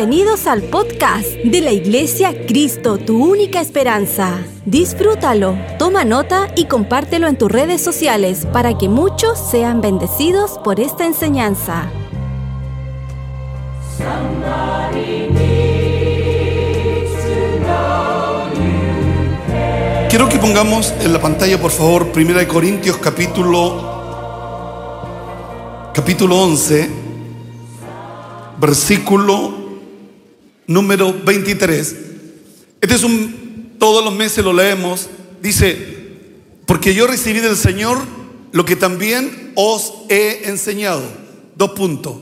Bienvenidos al podcast de la Iglesia Cristo, tu única esperanza. Disfrútalo, toma nota y compártelo en tus redes sociales para que muchos sean bendecidos por esta enseñanza. Quiero que pongamos en la pantalla, por favor, 1 Corintios capítulo capítulo 11, versículo número 23. Este es un, todos los meses lo leemos, dice, porque yo recibí del Señor lo que también os he enseñado. Dos puntos.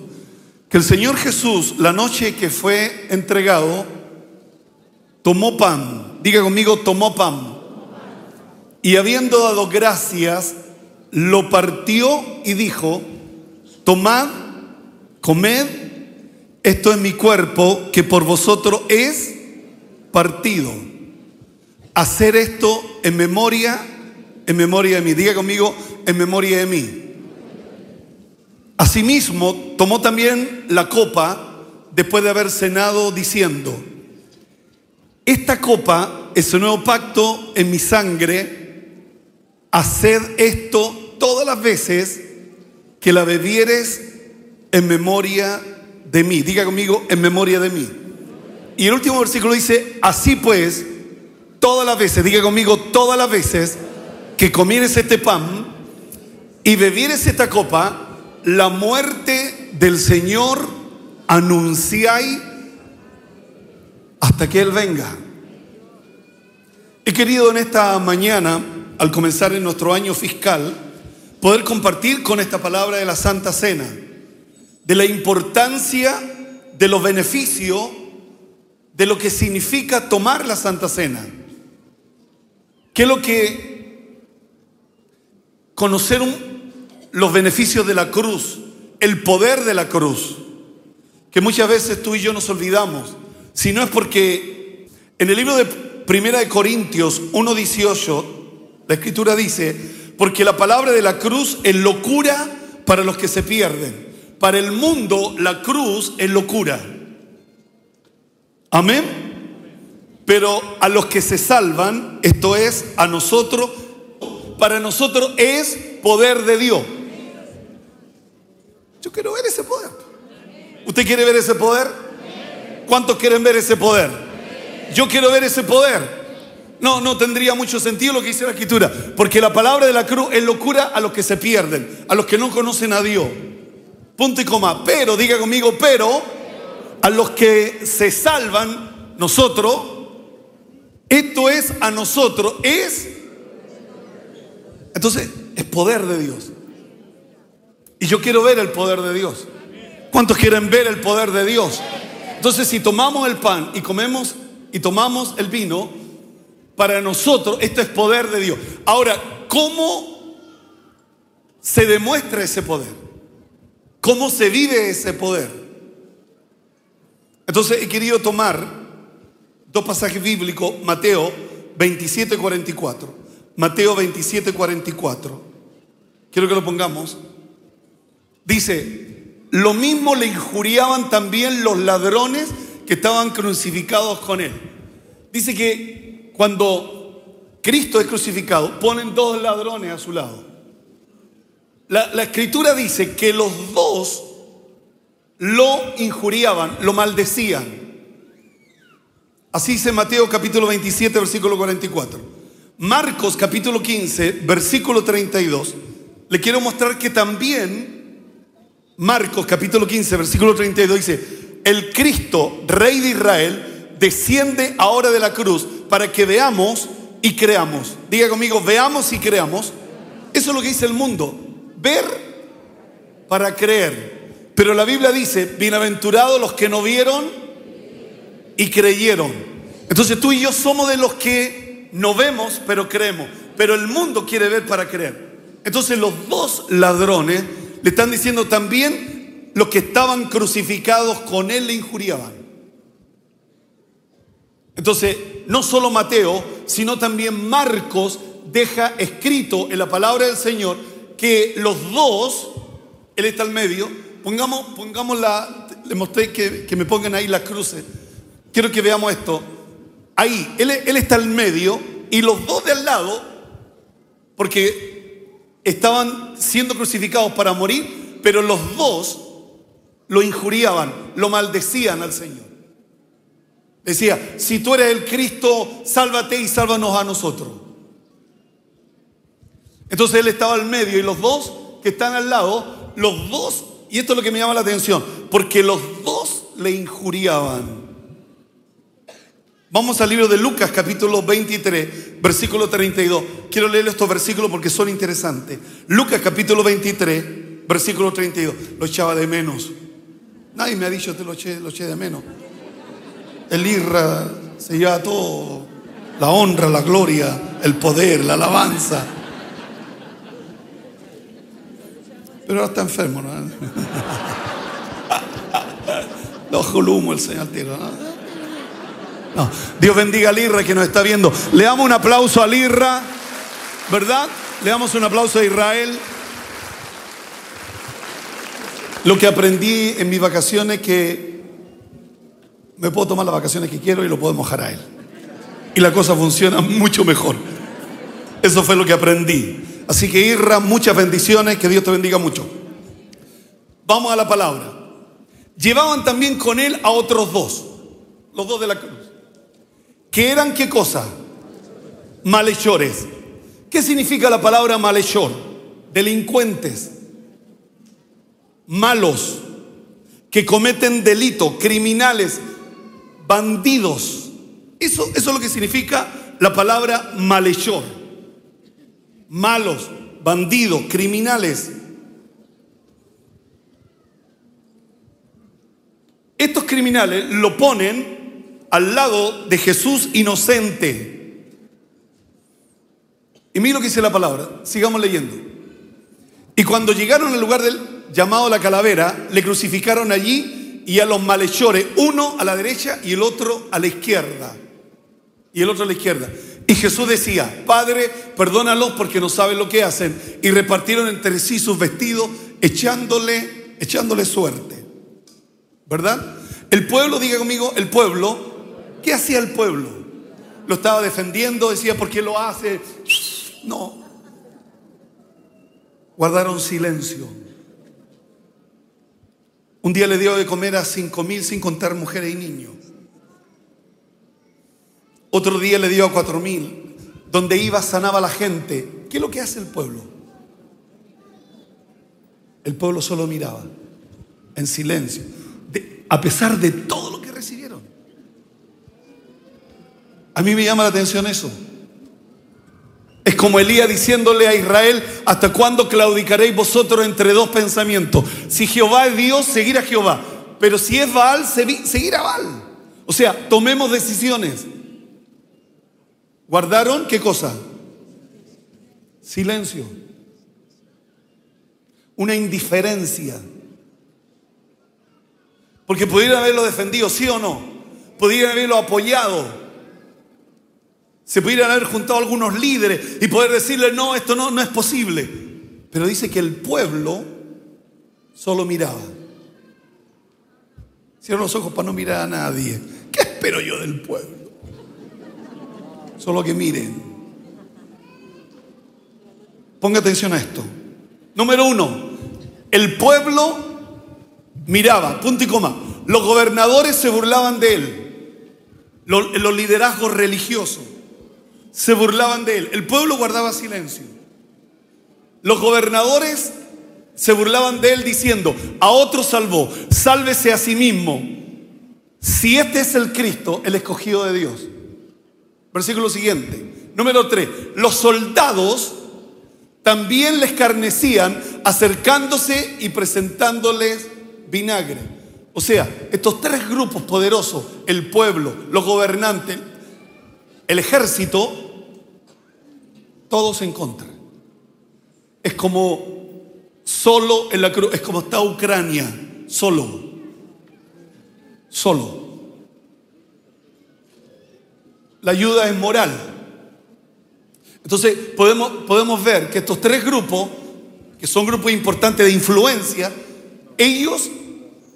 Que el Señor Jesús, la noche que fue entregado, tomó pan. Diga conmigo, tomó pan. Y habiendo dado gracias, lo partió y dijo, tomad, comed, esto es mi cuerpo que por vosotros es partido. Hacer esto en memoria, en memoria de mí. Diga conmigo, en memoria de mí. Asimismo, tomó también la copa después de haber cenado diciendo, esta copa es un nuevo pacto en mi sangre haced esto todas las veces que la bebieres en memoria de mí. Diga conmigo, en memoria de mí. Y el último versículo dice, así pues, todas las veces, diga conmigo, todas las veces que comieres este pan y bebieres esta copa, la muerte del Señor anunciáis hasta que Él venga. He querido en esta mañana al comenzar en nuestro año fiscal, poder compartir con esta palabra de la Santa Cena, de la importancia, de los beneficios, de lo que significa tomar la Santa Cena. ¿Qué es lo que conocer los beneficios de la cruz, el poder de la cruz, que muchas veces tú y yo nos olvidamos, si no es porque en el libro de Primera de Corintios 1.18 la escritura dice, porque la palabra de la cruz es locura para los que se pierden. Para el mundo la cruz es locura. Amén. Pero a los que se salvan, esto es a nosotros, para nosotros es poder de Dios. Yo quiero ver ese poder. ¿Usted quiere ver ese poder? ¿Cuántos quieren ver ese poder? Yo quiero ver ese poder. No, no tendría mucho sentido lo que dice la escritura, porque la palabra de la cruz es locura a los que se pierden, a los que no conocen a Dios. Punto y coma. Pero, diga conmigo, pero a los que se salvan, nosotros, esto es a nosotros, es... Entonces, es poder de Dios. Y yo quiero ver el poder de Dios. ¿Cuántos quieren ver el poder de Dios? Entonces, si tomamos el pan y comemos y tomamos el vino, para nosotros esto es poder de Dios. Ahora, ¿cómo se demuestra ese poder? ¿Cómo se vive ese poder? Entonces he querido tomar dos pasajes bíblicos, Mateo 27, 44. Mateo 27, 44. Quiero que lo pongamos. Dice, lo mismo le injuriaban también los ladrones que estaban crucificados con él. Dice que cuando Cristo es crucificado, ponen dos ladrones a su lado. La, escritura dice que los dos lo injuriaban, lo maldecían. Así dice Mateo capítulo 27, versículo 44. Marcos capítulo 15, versículo 32. Le quiero mostrar que también Marcos capítulo 15, versículo 32 dice, el Cristo, rey de Israel, desciende ahora de la cruz para que veamos y creamos. Diga conmigo, veamos y creamos. Eso es lo que dice el mundo. Ver para creer. Pero la Biblia dice, bienaventurados los que no vieron y creyeron. Entonces tú y yo somos de los que no vemos, pero creemos. Pero el mundo quiere ver para creer. Entonces los dos ladrones le están diciendo también los que estaban crucificados con él le injuriaban. Entonces, no solo Mateo, sino también Marcos deja escrito en la palabra del Señor que los dos, Él está al medio, pongamos, pongamos la, le mostré que, que me pongan ahí las cruces. Quiero que veamos esto. Ahí, él, él está al medio y los dos de al lado, porque estaban siendo crucificados para morir, pero los dos lo injuriaban, lo maldecían al Señor. Decía, si tú eres el Cristo, sálvate y sálvanos a nosotros. Entonces él estaba al medio y los dos que están al lado, los dos, y esto es lo que me llama la atención, porque los dos le injuriaban. Vamos al libro de Lucas capítulo 23, versículo 32. Quiero leer estos versículos porque son interesantes. Lucas capítulo 23, versículo 32. Lo echaba de menos. Nadie me ha dicho te lo eché, lo eché de menos. El IRA se lleva todo. La honra, la gloria, el poder, la alabanza. Pero ahora está enfermo, ¿no? Lo humo el Señor tiro, ¿no? No. Dios bendiga a Lirra que nos está viendo. Le damos un aplauso a Lirra, ¿verdad? Le damos un aplauso a Israel. Lo que aprendí en mis vacaciones que me puedo tomar las vacaciones que quiero y lo puedo mojar a él. Y la cosa funciona mucho mejor. Eso fue lo que aprendí. Así que Irra, muchas bendiciones, que Dios te bendiga mucho. Vamos a la palabra. Llevaban también con él a otros dos, los dos de la cruz. ¿Que eran qué cosa? Malhechores. ¿Qué significa la palabra malhechor? Delincuentes, malos, que cometen delito, criminales, bandidos. Eso, eso es lo que significa la palabra malhechor. Malos, bandidos, criminales. Estos criminales lo ponen al lado de Jesús inocente. Y mira lo que dice la palabra, sigamos leyendo. Y cuando llegaron al lugar del llamado la calavera, le crucificaron allí y a los malhechores, uno a la derecha y el otro a la izquierda. Y el otro a la izquierda. Y Jesús decía, Padre, perdónalos porque no saben lo que hacen. Y repartieron entre sí sus vestidos, echándole, echándole suerte. ¿Verdad? El pueblo, diga conmigo, el pueblo ¿Qué hacía el pueblo? Lo estaba defendiendo, decía, ¿por qué lo hace? No. Guardaron silencio. Un día le dio de comer a cinco mil sin contar mujeres y niños. Otro día le dio a cuatro mil. Donde iba sanaba a la gente. ¿Qué es lo que hace el pueblo? El pueblo solo miraba en silencio, a pesar de todo lo que recibieron. A mí me llama la atención eso. Es como Elías diciéndole a Israel, ¿hasta cuándo claudicaréis vosotros entre dos pensamientos? Si Jehová es Dios, seguir a Jehová. Pero si es Baal, seguir a Baal. O sea, tomemos decisiones. ¿Guardaron qué cosa? Silencio. Una indiferencia. Porque pudieran haberlo defendido, sí o no. Pudieran haberlo apoyado. Se pudieran haber juntado algunos líderes y poder decirle, no, esto no, no es posible. Pero dice que el pueblo solo miraba. Cierra los ojos para no mirar a nadie. ¿Qué espero yo del pueblo? Solo que miren. Ponga atención a esto. Número uno, el pueblo miraba, punto y coma. Los gobernadores se burlaban de él. Los, los liderazgos religiosos se burlaban de él. El pueblo guardaba silencio. Los gobernadores se burlaban de él diciendo, a otro salvó, sálvese a sí mismo. Si este es el Cristo, el escogido de Dios. Versículo siguiente. Número 3. Los soldados también les carnecían acercándose y presentándoles vinagre. O sea, estos tres grupos poderosos, el pueblo, los gobernantes, el ejército, todos en contra. Es como solo en la cruz, es como está Ucrania, solo, solo. La ayuda es moral. Entonces podemos, podemos ver que estos tres grupos, que son grupos importantes de influencia, ellos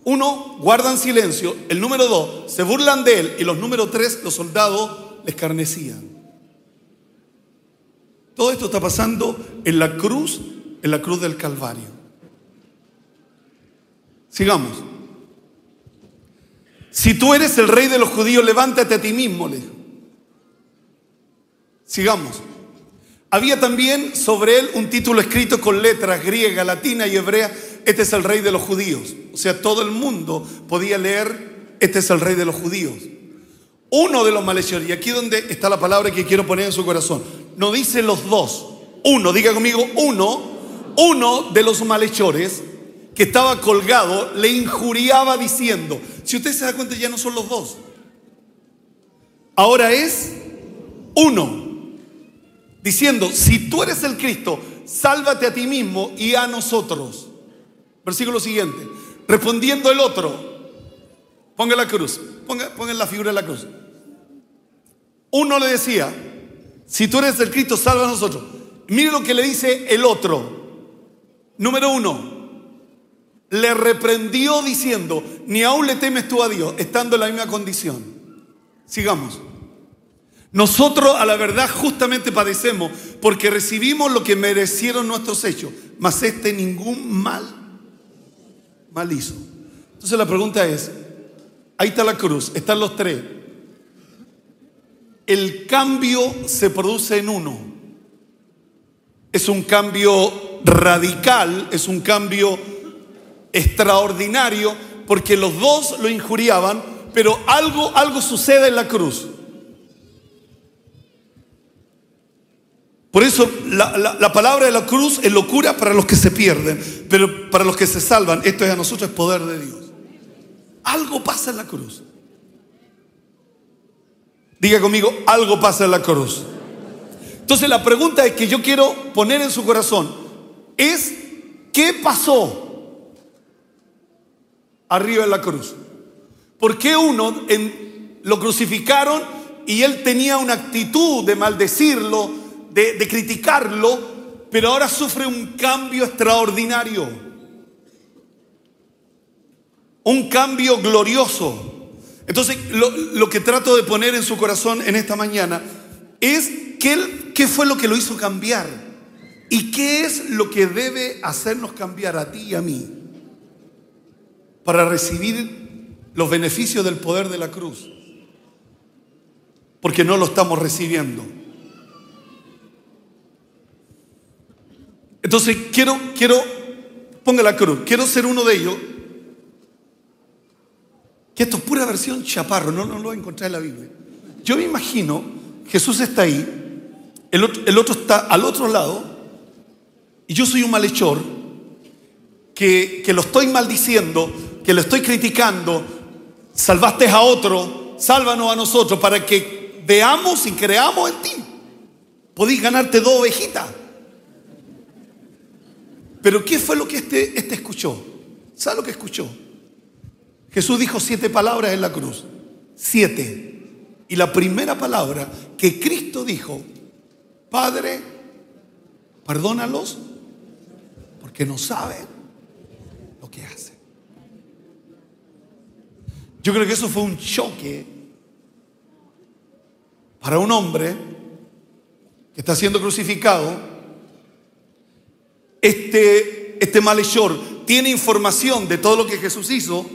Uno, guardan silencio. El número dos, se burlan de él. Y los número tres, los soldados les carnecían. Todo esto está pasando en la cruz, en la cruz del Calvario. Sigamos. Si tú eres el rey de los judíos, levántate a ti mismo, le Sigamos. Había también sobre él un título escrito con letras griega, latina y hebrea. Este es el rey de los judíos. O sea, todo el mundo podía leer, este es el rey de los judíos. Uno de los malhechores, y aquí donde está la palabra que quiero poner en su corazón, no dice los dos, uno, diga conmigo, uno, uno de los malhechores que estaba colgado le injuriaba diciendo, si usted se da cuenta ya no son los dos, ahora es uno, diciendo, si tú eres el Cristo, sálvate a ti mismo y a nosotros. Versículo siguiente, respondiendo el otro, ponga la cruz, ponga, la figura de la cruz. Uno le decía, si tú eres el Cristo, salva a nosotros. Mire lo que le dice el otro. Número uno, le reprendió diciendo, ni aún le temes tú a Dios, estando en la misma condición. Sigamos. Nosotros a la verdad justamente padecemos porque recibimos lo que merecieron nuestros hechos, mas este ningún mal, mal hizo. Entonces la pregunta es, ahí está la cruz, están los tres, el cambio se produce en uno. Es un cambio radical, es un cambio extraordinario, porque los dos lo injuriaban, pero algo, algo sucede en la cruz. Por eso la, la, palabra de la cruz es locura para los que se pierden, pero para los que se salvan, esto es a nosotros es poder de Dios. Algo pasa en la cruz. Diga conmigo, algo pasa en la cruz. Entonces la pregunta es que yo quiero poner en su corazón es, ¿qué pasó arriba en la cruz? ¿Por qué uno lo crucificaron y él tenía una actitud de maldecirlo, de, criticarlo, pero ahora sufre un cambio extraordinario? Un cambio glorioso. Entonces, lo, que trato de poner en su corazón en esta mañana es qué, qué fue lo que lo hizo cambiar y qué es lo que debe hacernos cambiar a ti y a mí para recibir los beneficios del poder de la cruz. Porque no lo estamos recibiendo. Entonces, quiero, quiero, ponga la cruz, quiero ser uno de ellos que esto es pura versión chaparro, no, no lo voy a encontrar en la Biblia. Yo me imagino, Jesús está ahí, el otro, el otro está al otro lado, y yo soy un malhechor que, que lo estoy maldiciendo, que lo estoy criticando, salvaste a otro, sálvanos a nosotros para que veamos y creamos en ti. Podéis ganarte dos ovejitas. Pero ¿qué fue lo que este, este escuchó? ¿Sabe lo que escuchó? Jesús dijo siete palabras en la cruz. Siete. Y la primera palabra que Cristo dijo, Padre, perdónalos porque no saben lo que hacen. Yo creo que eso fue un choque para un hombre que está siendo crucificado. Este, este malhechor tiene información de todo lo que Jesús hizo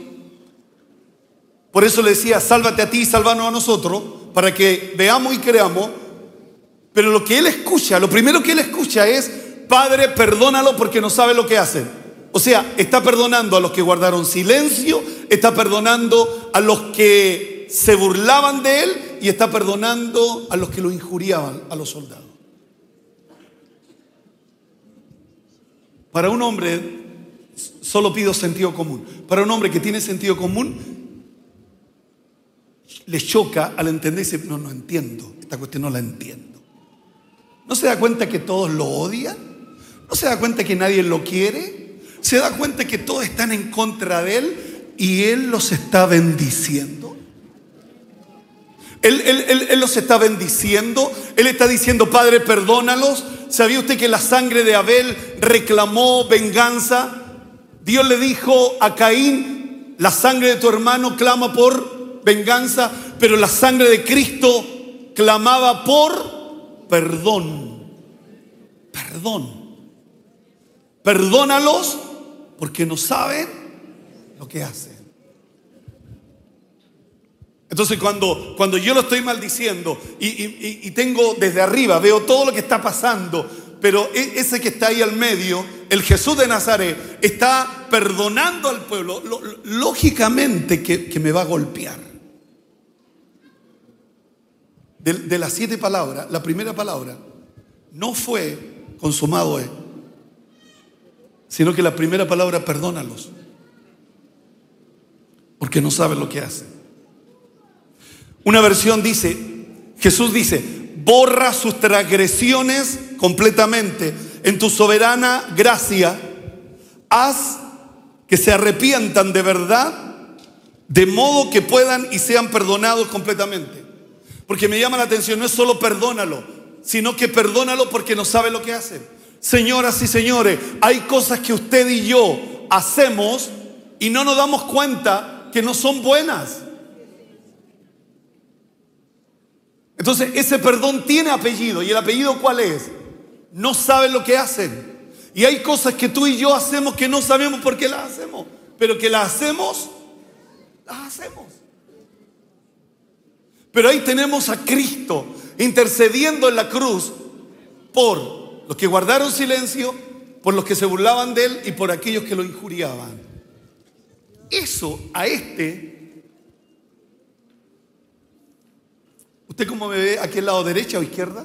por eso le decía, sálvate a ti y sálvanos a nosotros, para que veamos y creamos. Pero lo que él escucha, lo primero que él escucha es, Padre, perdónalo porque no sabe lo que hacen. O sea, está perdonando a los que guardaron silencio, está perdonando a los que se burlaban de él y está perdonando a los que lo injuriaban, a los soldados. Para un hombre, solo pido sentido común. Para un hombre que tiene sentido común, le choca al entender y dice, no, no entiendo, esta cuestión no la entiendo. ¿No se da cuenta que todos lo odian? ¿No se da cuenta que nadie lo quiere? ¿Se da cuenta que todos están en contra de él y él los está bendiciendo? Él, él, los está bendiciendo, él está diciendo, Padre, perdónalos. ¿Sabía usted que la sangre de Abel reclamó venganza? Dios le dijo a Caín, La sangre de tu hermano clama por venganza, pero la sangre de Cristo clamaba por perdón. Perdón. Perdónalos porque no saben lo que hacen. Entonces cuando, cuando yo lo estoy maldiciendo y, y, tengo desde arriba, veo todo lo que está pasando, pero e, ese que está ahí al medio, el Jesús de Nazaret, está perdonando al pueblo, lógicamente que, que, me va a golpear. De, de, las siete palabras, la primera palabra no fue consumado es, sino que la primera palabra perdónalos, porque no saben lo que hacen. Una versión dice, Jesús dice, borra sus transgresiones completamente en tu soberana gracia, haz que se arrepientan de verdad, de modo que puedan y sean perdonados completamente. Porque me llama la atención, no es solo perdónalo, sino que perdónalo porque no sabe lo que hace. Señoras y señores, hay cosas que usted y yo hacemos y no nos damos cuenta que no son buenas. Entonces, ese perdón tiene apellido. ¿Y el apellido cuál es? No saben lo que hacen. Y hay cosas que tú y yo hacemos que no sabemos por qué las hacemos. Pero que las hacemos, las hacemos. Pero ahí tenemos a Cristo intercediendo en la cruz por los que guardaron silencio, por los que se burlaban de él y por aquellos que lo injuriaban. Eso a este ¿Usted cómo me ve aquí al lado derecha o izquierda?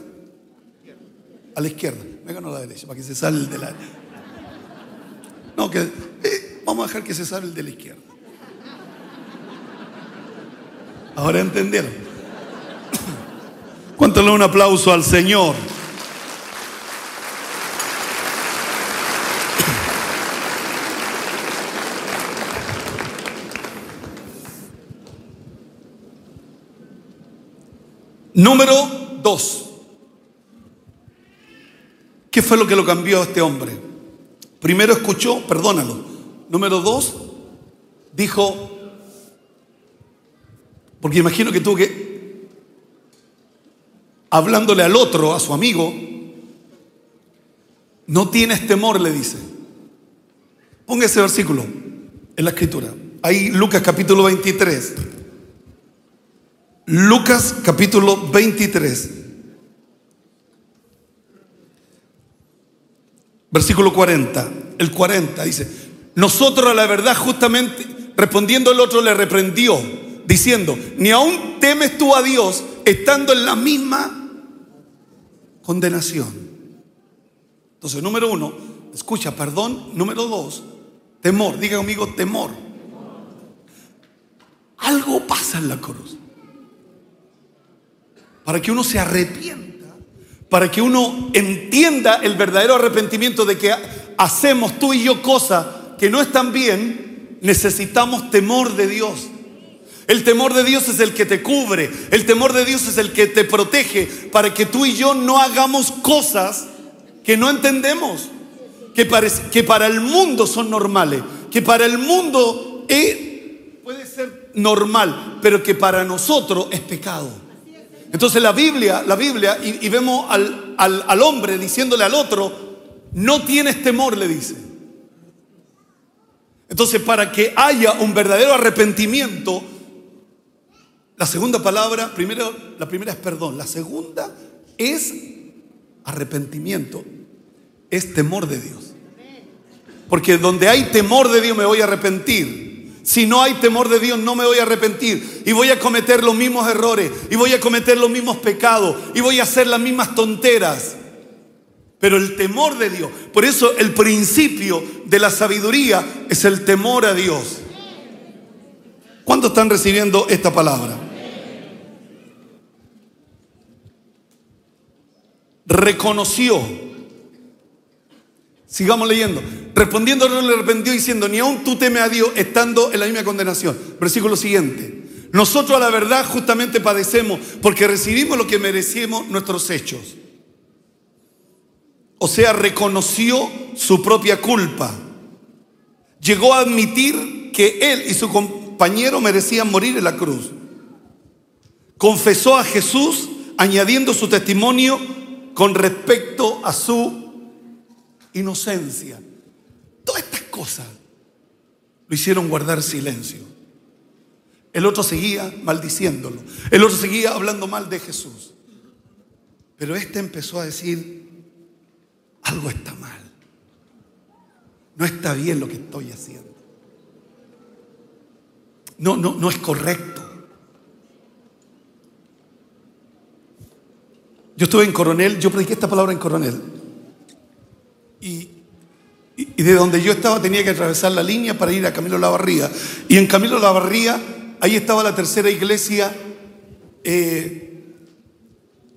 A la izquierda. Venga a la derecha para que se salga el de la. No, que eh, vamos a dejar que se salga el de la izquierda. Ahora entendieron. ¿Cuánto le un aplauso al Señor? Número dos. ¿Qué fue lo que lo cambió a este hombre? Primero escuchó, perdónalo. Número dos, dijo, porque imagino que tuvo que, hablándole al otro, a su amigo, no tienes temor, le dice. Ponga ese versículo en la escritura. Ahí Lucas capítulo 23. Lucas capítulo 23, versículo 40. El 40 dice, nosotros a la verdad justamente, respondiendo el otro le reprendió, diciendo, ni aún temes tú a Dios estando en la misma condenación. Entonces, número uno, escucha, perdón. Número dos, temor. Diga conmigo, temor. Algo pasa en la cruz para que uno se arrepienta, para que uno entienda el verdadero arrepentimiento de que hacemos tú y yo cosas que no están bien, necesitamos temor de Dios. El temor de Dios es el que te cubre, el temor de Dios es el que te protege para que tú y yo no hagamos cosas que no entendemos, que, que para el mundo son normales, que para el mundo puede ser normal, pero que para nosotros es pecado. Entonces la Biblia, la Biblia, y, vemos al, al hombre diciéndole al otro, no tienes temor, le dice. Entonces, para que haya un verdadero arrepentimiento, la segunda palabra, primero, la primera es perdón, la segunda es arrepentimiento, es temor de Dios. Porque donde hay temor de Dios me voy a arrepentir. Si no hay temor de Dios, no me voy a arrepentir y voy a cometer los mismos errores y voy a cometer los mismos pecados y voy a hacer las mismas tonteras. Pero el temor de Dios, por eso el principio de la sabiduría es el temor a Dios. ¿Cuántos están recibiendo esta palabra? Reconoció Sigamos leyendo. Respondiendo le arrepentió diciendo, ni aún tú temes a Dios estando en la misma condenación. Versículo siguiente. Nosotros a la verdad justamente padecemos porque recibimos lo que merecimos nuestros hechos. O sea, reconoció su propia culpa. Llegó a admitir que él y su compañero merecían morir en la cruz. Confesó a Jesús añadiendo su testimonio con respecto a su inocencia. Cosas lo hicieron guardar silencio. El otro seguía maldiciéndolo. El otro seguía hablando mal de Jesús. Pero este empezó a decir, algo está mal. No está bien lo que estoy haciendo. No, no, no es correcto. Yo estuve en Coronel, yo prediqué esta palabra en Coronel. Y, y, de donde yo estaba tenía que atravesar la línea para ir a Camilo Lavarría. Y en Camilo Lavarría, ahí estaba la tercera iglesia eh,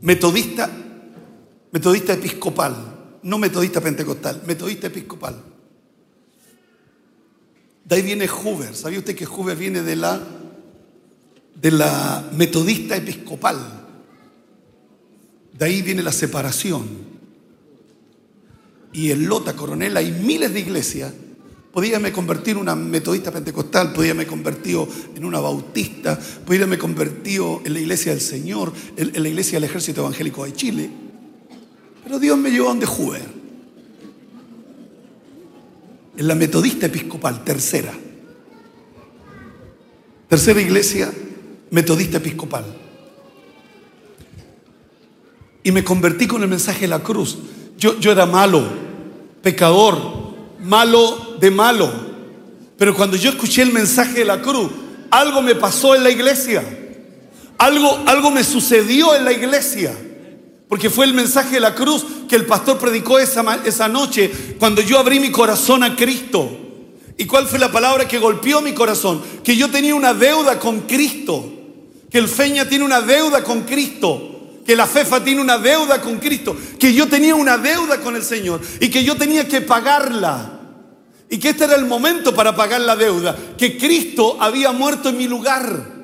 metodista, metodista episcopal, no metodista pentecostal, metodista episcopal. De ahí viene Hoover. ¿Sabía usted que Hoover viene de la, de la metodista episcopal? De ahí viene la separación. Y en Lota, Coronel, hay miles de iglesias. Podíame convertir en una metodista pentecostal, podíame convertido en una bautista, podíame convertido en la iglesia del Señor, en, la iglesia del Ejército Evangélico de Chile. Pero Dios me llevó a donde Hoover. En la metodista episcopal, tercera. Tercera iglesia metodista episcopal y me convertí con el mensaje de la cruz. Yo, yo era malo, pecador, malo de malo. Pero cuando yo escuché el mensaje de la cruz, algo me pasó en la iglesia. Algo, algo me sucedió en la iglesia. Porque fue el mensaje de la cruz que el pastor predicó esa, esa noche cuando yo abrí mi corazón a Cristo. ¿Y cuál fue la palabra que golpeó mi corazón? Que yo tenía una deuda con Cristo. Que el Feña tiene una deuda con Cristo que la FEFA tiene una deuda con Cristo, que yo tenía una deuda con el Señor y que yo tenía que pagarla. Y que este era el momento para pagar la deuda, que Cristo había muerto en mi lugar,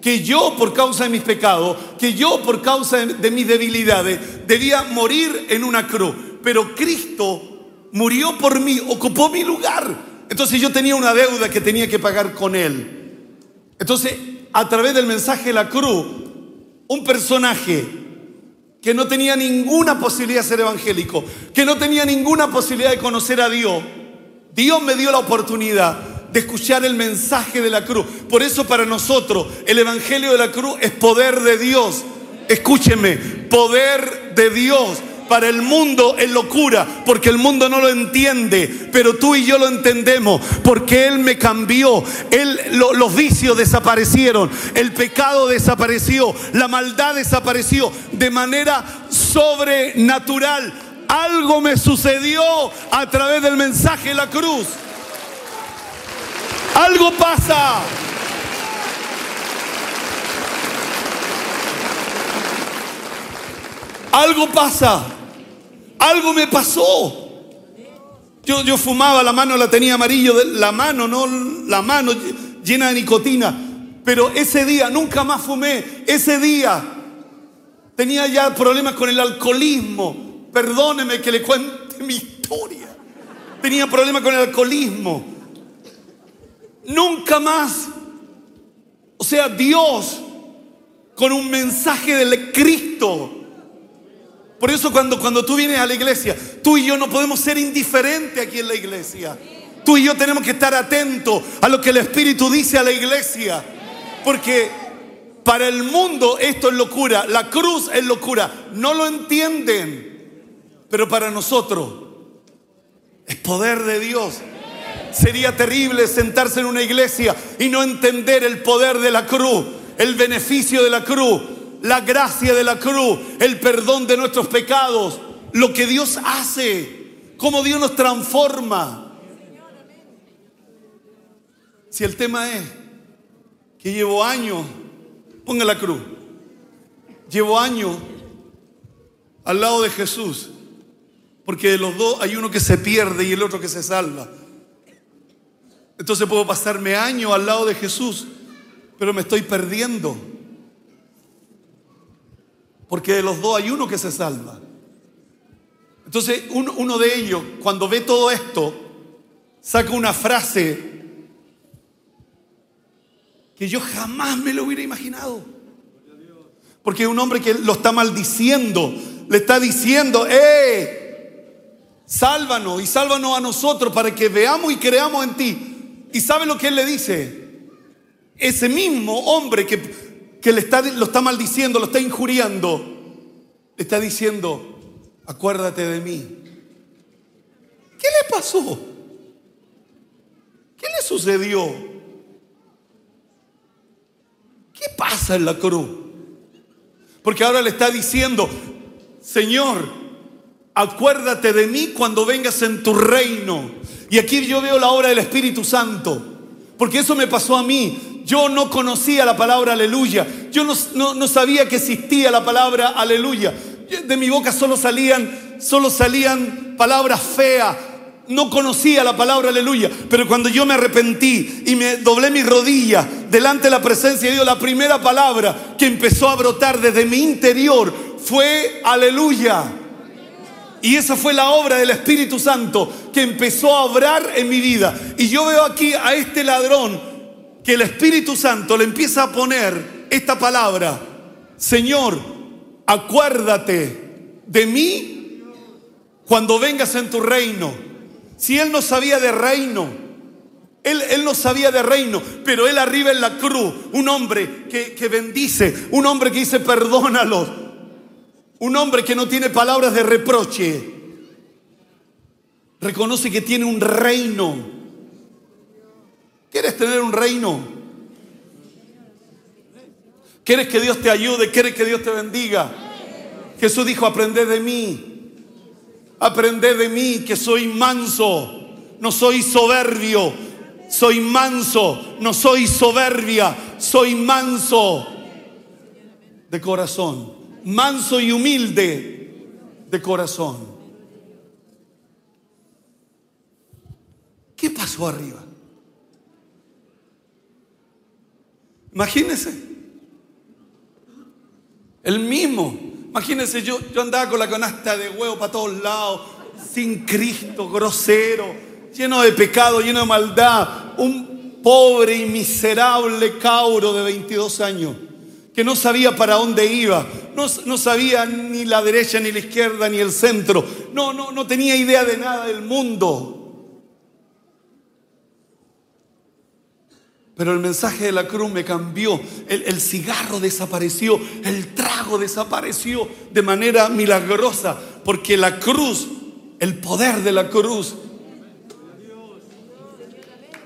que yo por causa de mis pecados, que yo por causa de, mis debilidades debía morir en una cruz, pero Cristo murió por mí, ocupó mi lugar. Entonces yo tenía una deuda que tenía que pagar con Él. Entonces, a través del mensaje de la cruz, un personaje que no tenía ninguna posibilidad de ser evangélico, que no tenía ninguna posibilidad de conocer a Dios, Dios me dio la oportunidad de escuchar el mensaje de la cruz. Por eso para nosotros el Evangelio de la cruz es poder de Dios. Escúcheme, poder de Dios para el mundo es locura, porque el mundo no lo entiende, pero tú y yo lo entendemos, porque Él me cambió, Él, los vicios desaparecieron, el pecado desapareció, la maldad desapareció de manera sobrenatural. Algo me sucedió a través del mensaje de la cruz. Algo pasa. Algo pasa. Algo me pasó. Yo, yo fumaba, la mano la tenía amarillo, la mano, no la mano llena de nicotina. Pero ese día nunca más fumé. Ese día tenía ya problemas con el alcoholismo. Perdóneme que le cuente mi historia. Tenía problemas con el alcoholismo. Nunca más. O sea, Dios con un mensaje de Cristo por eso cuando, cuando tú vienes a la iglesia, tú y yo no podemos ser indiferentes aquí en la iglesia. Tú y yo tenemos que estar atentos a lo que el Espíritu dice a la iglesia. Porque para el mundo esto es locura, la cruz es locura. No lo entienden. Pero para nosotros es poder de Dios. Sería terrible sentarse en una iglesia y no entender el poder de la cruz, el beneficio de la cruz la gracia de la cruz, el perdón de nuestros pecados, lo que Dios hace, cómo Dios nos transforma. Si el tema es que llevo años, ponga la cruz, llevo años al lado de Jesús, porque de los dos hay uno que se pierde y el otro que se salva. Entonces puedo pasarme años al lado de Jesús, pero me estoy perdiendo. Porque de los dos hay uno que se salva. Entonces uno, de ellos, cuando ve todo esto, saca una frase que yo jamás me lo hubiera imaginado. Porque un hombre que lo está maldiciendo, le está diciendo, ¡eh! Sálvanos y sálvanos a nosotros para que veamos y creamos en ti. ¿Y sabe lo que él le dice? Ese mismo hombre que, que le está, lo está maldiciendo, lo está injuriando, le está diciendo, acuérdate de mí. ¿Qué le pasó? ¿Qué le sucedió? ¿Qué pasa en la cruz? Porque ahora le está diciendo, Señor, acuérdate de mí cuando vengas en tu reino. Y aquí yo veo la obra del Espíritu Santo. Porque eso me pasó a mí. Yo no conocía la palabra aleluya. Yo no, no, sabía que existía la palabra aleluya. De mi boca solo salían, solo salían palabras feas, no conocía la palabra aleluya, pero cuando yo me arrepentí y me doblé mis rodillas delante de la presencia de Dios, la primera palabra que empezó a brotar desde mi interior fue aleluya. Y esa fue la obra del Espíritu Santo que empezó a obrar en mi vida. Y yo veo aquí a este ladrón que el Espíritu Santo le empieza a poner esta palabra, Señor, acuérdate de mí cuando vengas en tu reino. Si él no sabía de reino, él, él, no sabía de reino, pero él arriba en la cruz, un hombre que, que bendice, un hombre que dice perdónalos, un hombre que no tiene palabras de reproche, reconoce que tiene un reino. ¿Quieres tener un reino? ¿Quieres que Dios te ayude? ¿Quieres que Dios te bendiga? Jesús dijo, aprende de mí. Aprended de mí que soy manso, no soy soberbio, soy manso, no soy soberbia, soy manso de corazón, manso y humilde de corazón. ¿Qué pasó arriba? Imagínense, el mismo Imagínense, yo, yo andaba con la canasta de huevo para todos lados, sin Cristo, grosero, lleno de pecado, lleno de maldad. Un pobre y miserable cauro de 22 años que no sabía para dónde iba, no, no, sabía ni la derecha, ni la izquierda, ni el centro, no, no, no tenía idea de nada del mundo. Pero el mensaje de la cruz me cambió. El, cigarro desapareció, el trago desapareció de manera milagrosa, porque la cruz, el poder de la cruz,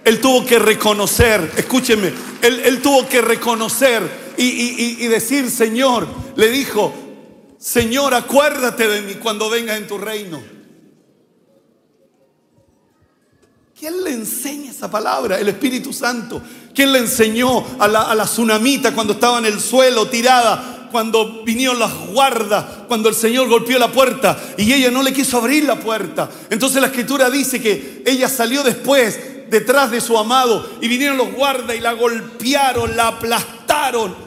él tuvo que reconocer, escúcheme, él, tuvo que reconocer y, y decir, Señor, le dijo, Señor, acuérdate de mí cuando venga en tu reino. ¿Quién le enseña esa palabra? El Espíritu Santo. ¿Quién le enseñó a la, a la tsunamita cuando estaba en el suelo tirada? Cuando vinieron las guardas, cuando el Señor golpeó la puerta y ella no le quiso abrir la puerta. Entonces la escritura dice que ella salió después detrás de su amado y vinieron los guardas y la golpearon, la aplastaron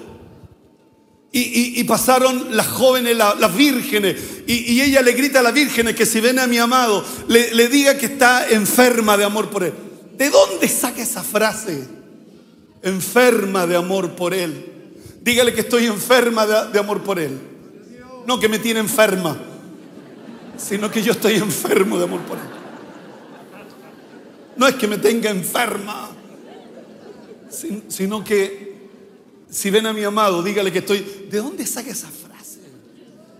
y, pasaron las jóvenes, las vírgenes, y, ella le grita a las vírgenes que si ven a mi amado, le, diga que está enferma de amor por él. ¿De dónde saca esa frase? Enferma de amor por él. Dígale que estoy enferma de, amor por él. No que me tiene enferma, sino que yo estoy enfermo de amor por él. No es que me tenga enferma, sino que si ven a mi amado, dígale que estoy. ¿De dónde saca esa frase?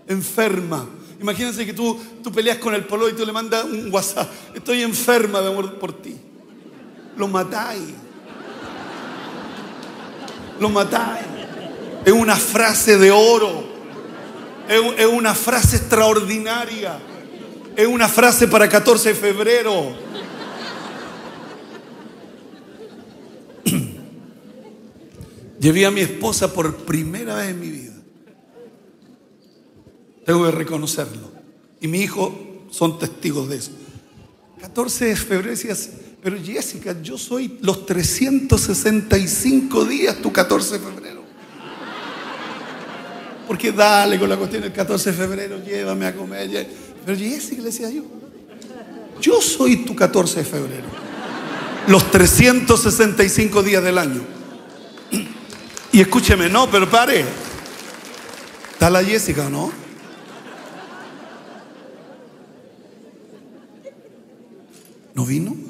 Enferma. Imagínense que tú, tú peleas con el polo y tú le mandas un WhatsApp. Estoy enferma de amor por ti. Lo matáis. Lo matáis. Es una frase de oro. Es, una frase extraordinaria. Es una frase para 14 de febrero. Llevé a mi esposa por primera vez en mi vida. Tengo que reconocerlo. Y mi hijo son testigos de eso. 14 de febrero decías, pero Jessica, yo soy los 365 días tu 14 de febrero. Porque dale con la cuestión del 14 de febrero, llévame a comer. Pero Jessica le decía yo, yo soy tu 14 de febrero. Los 365 días del año. Y escúcheme, no, pero pare. Está la Jessica, ¿no? ¿No vino?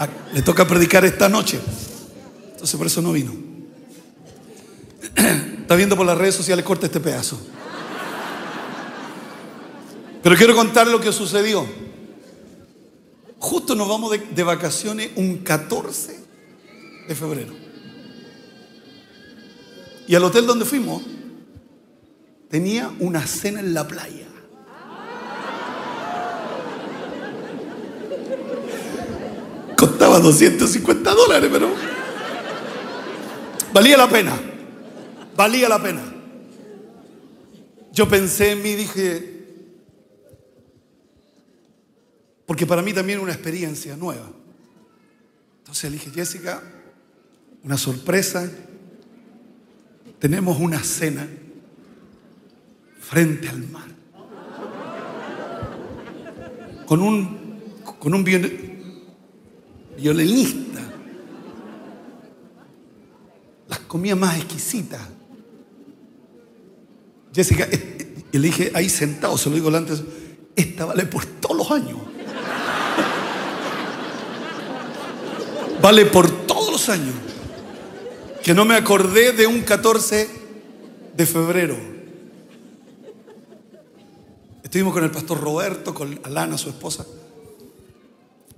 Ah, le toca predicar esta noche. Entonces por eso no vino. Está viendo por las redes sociales, corta este pedazo. Pero quiero contar lo que sucedió. Justo nos vamos de, de vacaciones un 14 de febrero. Y al hotel donde fuimos tenía una cena en la playa. Costaba 250 dólares, pero valía la pena. Valía la pena. Yo pensé en mí, dije, porque para mí también una experiencia nueva. Entonces dije, Jessica, una sorpresa, tenemos una cena frente al mar. Con un, con un violinista. Las comidas más exquisitas. Jessica, eh, eh, y le dije ahí sentado, se lo digo antes, esta vale por todos los años. Vale por todos los años. Que no me acordé de un 14 de febrero. Estuvimos con el pastor Roberto, con Alana, su esposa.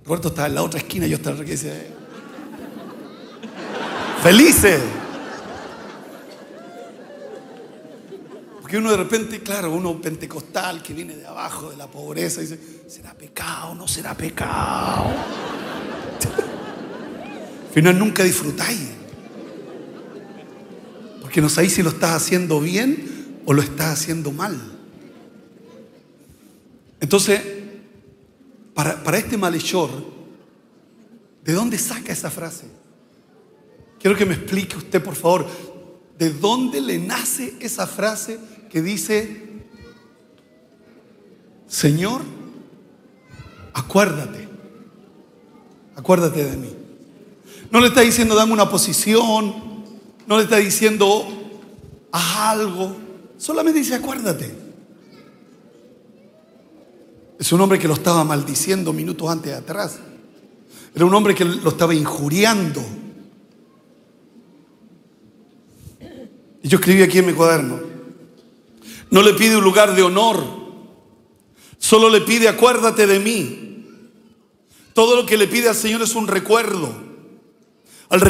Roberto estaba en la otra esquina, yo estaba aquí. Felices. Porque uno de repente, claro, uno pentecostal que viene de abajo, de la pobreza, dice, ¿será pecado? ¿No será pecado? Al final nunca disfrutáis. Porque no sabéis si lo estás haciendo bien o lo estás haciendo mal. Entonces, para, para este malhechor, ¿de dónde saca esa frase? Quiero que me explique usted, por favor, ¿de dónde le nace esa frase que dice, Señor, acuérdate, acuérdate de mí? No le está diciendo, dame una posición, no le está diciendo, haz algo, solamente dice, acuérdate. Es un hombre que lo estaba maldiciendo minutos antes de atrás. Era un hombre que lo estaba injuriando. Y yo escribí aquí en mi cuaderno. No le pide un lugar de honor. Solo le pide acuérdate de mí. Todo lo que le pide al Señor es un recuerdo. Al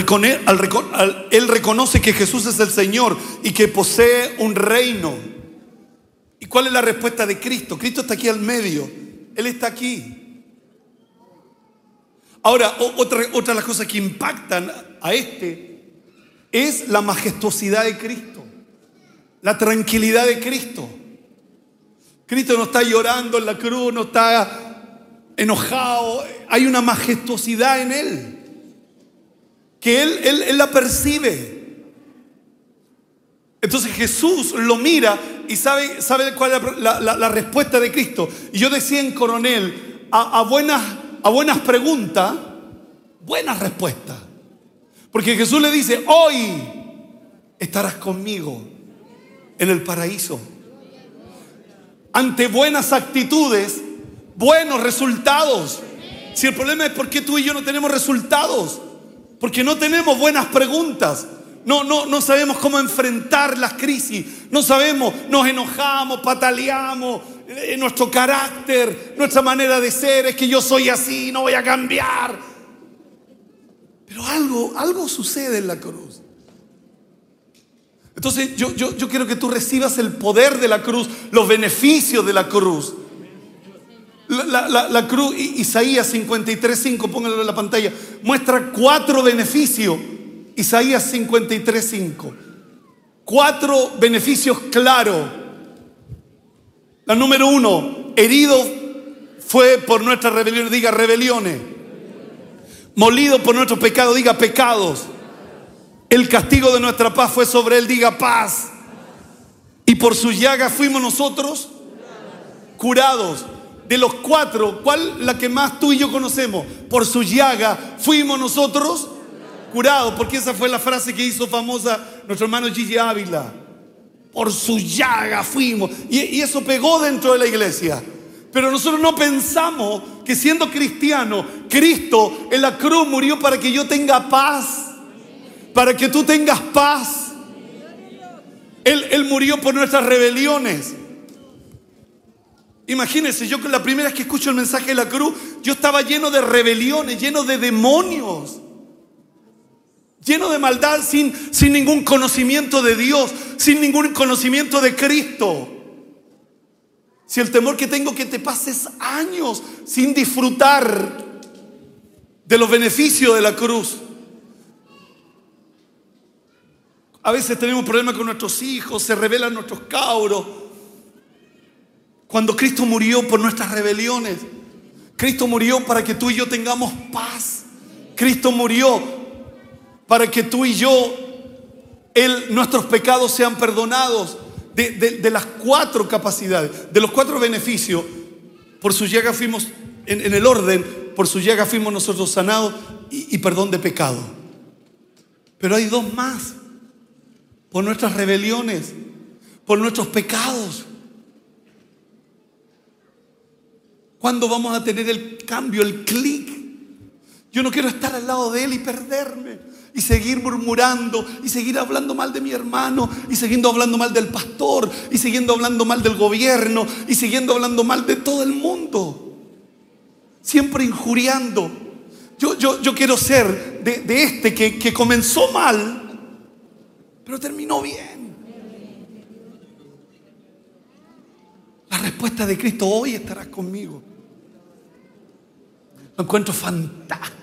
él reconoce que Jesús es el Señor y que posee un reino. ¿Y cuál es la respuesta de Cristo? Cristo está aquí al medio. Él está aquí. Ahora, otra, otra de las cosas que impactan a este es la majestuosidad de Cristo, la tranquilidad de Cristo. Cristo no está llorando en la cruz, no está enojado, hay una majestuosidad en Él, que Él, él, la percibe. Entonces Jesús lo mira y sabe, sabe cuál es la, respuesta de Cristo. Y yo decía en coronel, a, buenas, a buenas preguntas, buenas respuestas. Porque Jesús le dice, hoy estarás conmigo en el paraíso. Ante buenas actitudes, buenos resultados. Si el problema es por qué tú y yo no tenemos resultados, porque no tenemos buenas preguntas. No, no, no sabemos cómo enfrentar las crisis. No sabemos, nos enojamos, pataleamos. Eh, nuestro carácter, nuestra manera de ser es que yo soy así, no voy a cambiar. Pero algo, algo sucede en la cruz. Entonces yo, yo, yo quiero que tú recibas el poder de la cruz, los beneficios de la cruz. La, la, cruz, Isaías 53.5, póngalo en la pantalla, muestra cuatro beneficios Isaías 53, 5. Cuatro beneficios claros. La número uno, herido fue por nuestra rebelión, diga rebeliones. Molido por nuestro pecado, diga pecados. El castigo de nuestra paz fue sobre él, diga paz. Y por su llaga fuimos nosotros curados. De los cuatro, ¿cuál la que más tú y yo conocemos? Por su llaga fuimos nosotros curado, porque esa fue la frase que hizo famosa nuestro hermano Gigi Ávila. Por su llaga fuimos. Y, eso pegó dentro de la iglesia. Pero nosotros no pensamos que siendo cristiano, Cristo en la cruz murió para que yo tenga paz, para que tú tengas paz. Él, él murió por nuestras rebeliones. Imagínense, yo la primera vez que escucho el mensaje de la cruz, yo estaba lleno de rebeliones, lleno de demonios, lleno de maldad, sin, sin ningún conocimiento de Dios, sin ningún conocimiento de Cristo. Si el temor que tengo que te pases años sin disfrutar de los beneficios de la cruz. A veces tenemos problemas con nuestros hijos, se rebelan nuestros cabros. Cuando Cristo murió por nuestras rebeliones, Cristo murió para que tú y yo tengamos paz. Cristo murió para que tú y yo, él, nuestros pecados sean perdonados de, las cuatro capacidades, de los cuatro beneficios. Por su llaga fuimos, en, el orden, por su llaga fuimos nosotros sanados y perdón de pecado. Pero hay dos más por nuestras rebeliones, por nuestros pecados. ¿Cuándo vamos a tener el cambio, el clic? Yo no quiero estar al lado de Él y perderme y seguir murmurando y seguir hablando mal de mi hermano y siguiendo hablando mal del pastor y siguiendo hablando mal del gobierno y siguiendo hablando mal de todo el mundo. Siempre injuriando. Yo, yo, yo quiero ser de, este que, que comenzó mal pero terminó bien. La respuesta de Cristo hoy estará conmigo. Lo encuentro fantástico.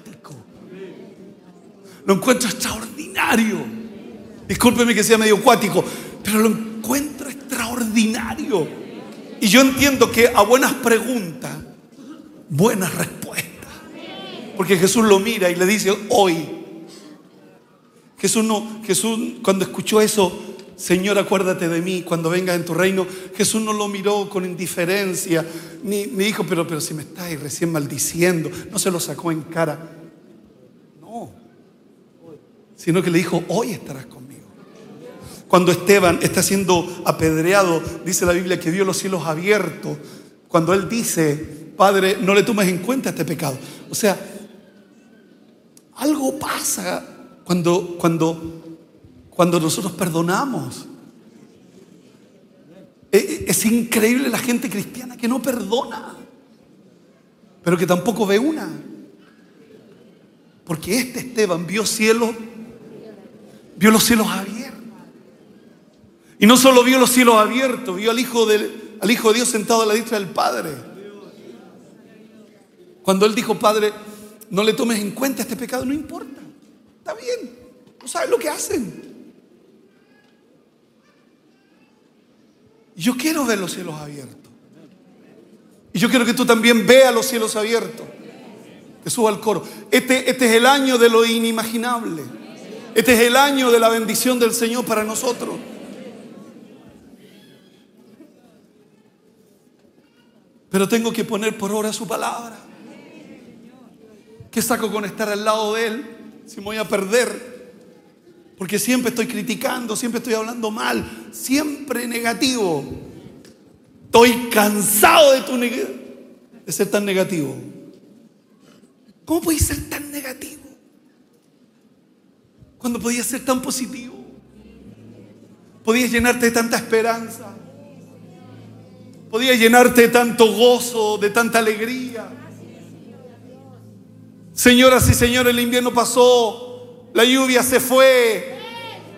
Lo encuentro extraordinario. Discúlpeme que sea medio acuático, pero lo encuentro extraordinario. Y yo entiendo que a buenas preguntas, buenas respuestas. Porque Jesús lo mira y le dice, hoy Jesús no, Jesús cuando escuchó eso, Señor, acuérdate de mí cuando vengas en tu reino, Jesús no lo miró con indiferencia, ni, me dijo, pero, pero si me estás recién maldiciendo, no se lo sacó en cara. No, sino que le dijo, hoy estarás conmigo. Cuando Esteban está siendo apedreado, dice la Biblia que vio los cielos abiertos. Cuando él dice, Padre, no le tomes en cuenta este pecado. O sea, algo pasa cuando, cuando, cuando nosotros perdonamos. E, e, es increíble la gente cristiana que no perdona, pero que tampoco ve una. Porque este Esteban vio cielo, vio los cielos abiertos. Y no solo vio los cielos abiertos, vio al Hijo, del, al hijo de Dios sentado a la diestra del Padre. Cuando él dijo, Padre, no le tomes en cuenta este pecado, no importa. Está bien. No sabes lo que hacen. Yo quiero ver los cielos abiertos. Y yo quiero que tú también veas los cielos abiertos. Que suba al coro. Este, este es el año de lo inimaginable. Este es el año de la bendición del Señor para nosotros. Pero tengo que poner por obra su palabra. ¿Qué saco con estar al lado de Él? si me voy a perder. Porque siempre estoy criticando, siempre estoy hablando mal, siempre negativo. Estoy cansado de, tu de ser tan negativo. ¿Cómo podéis ser tan negativo? Cuando podías ser tan positivo. Podías llenarte de tanta esperanza. Podías llenarte de tanto gozo, de tanta alegría. Señoras y señores, el invierno pasó, la lluvia se fue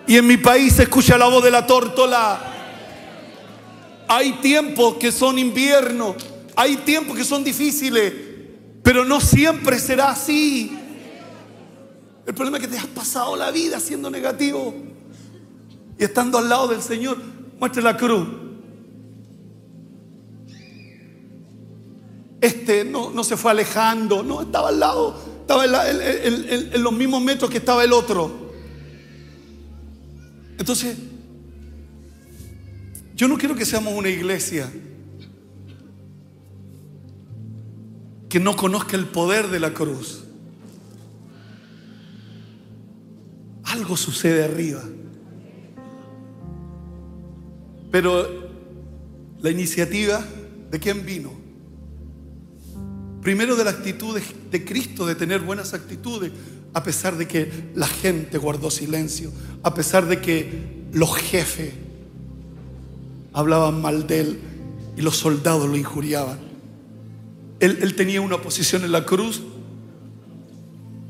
y en mi país se escucha la voz de la tórtola. Hay tiempos que son invierno, hay tiempos que son difíciles, pero no siempre será así. El problema es que te has pasado la vida siendo negativo y estando al lado del Señor. Muestre la cruz. Este no, no se fue alejando, no, estaba al lado estaba en, los mismos metros que estaba el otro. Entonces, yo no quiero que seamos una iglesia que no conozca el poder de la cruz. Algo sucede arriba. Pero la iniciativa, ¿de quién vino? Primero de la actitud de, Cristo, de tener buenas actitudes, a pesar de que la gente guardó silencio, a pesar de que los jefes hablaban mal de él y los soldados lo injuriaban. Él, tenía una posición en la cruz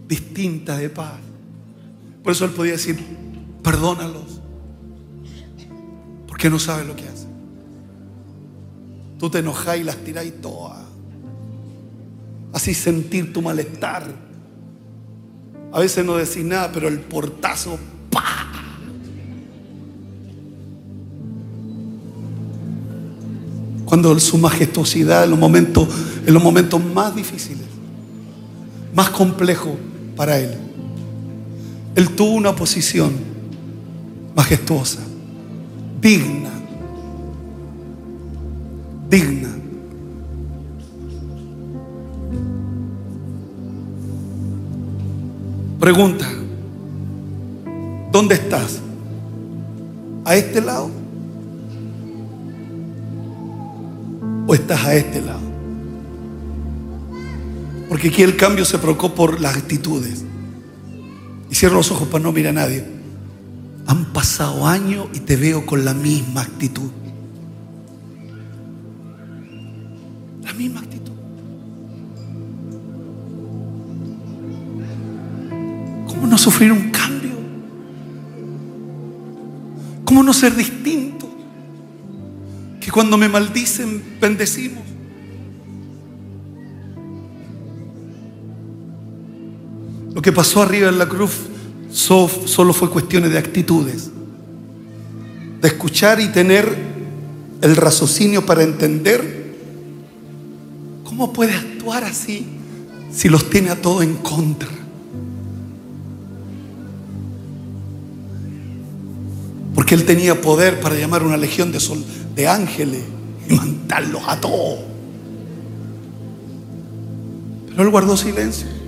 distinta de paz. Por eso él podía decir, perdónalos, porque no saben lo que hacen. Tú te enojas y las tiráis todas. Así sentir tu malestar. A veces no decís nada, pero el portazo, ¡pa! Cuando su majestuosidad en los momentos, en los momentos más difíciles, más complejos para él. Él tuvo una posición majestuosa, digna, digna. Pregunta, ¿dónde estás? ¿A este lado? ¿O estás a este lado? Porque aquí el cambio se provocó por las actitudes. Y cierro los ojos para no mirar a nadie. Han pasado años y te veo con la misma actitud. La misma actitud. ¿Cómo no sufrir un cambio? ¿Cómo no ser distinto? Que cuando me maldicen, bendecimos. Lo que pasó arriba en la cruz solo fue cuestiones de actitudes, de escuchar y tener el raciocinio para entender cómo puede actuar así si los tiene a todos en contra. Porque él tenía poder para llamar una legión de, de ángeles y mandarlos a todos. Pero él guardó silencio.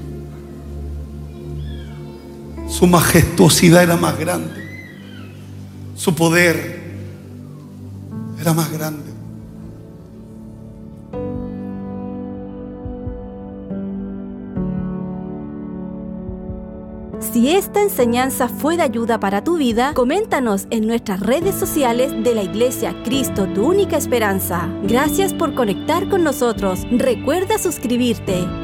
Su majestuosidad era más grande. Su poder era más grande. Si esta enseñanza fue de ayuda para tu vida, coméntanos en nuestras redes sociales de la Iglesia Cristo, tu única esperanza. Gracias por conectar con nosotros. Recuerda suscribirte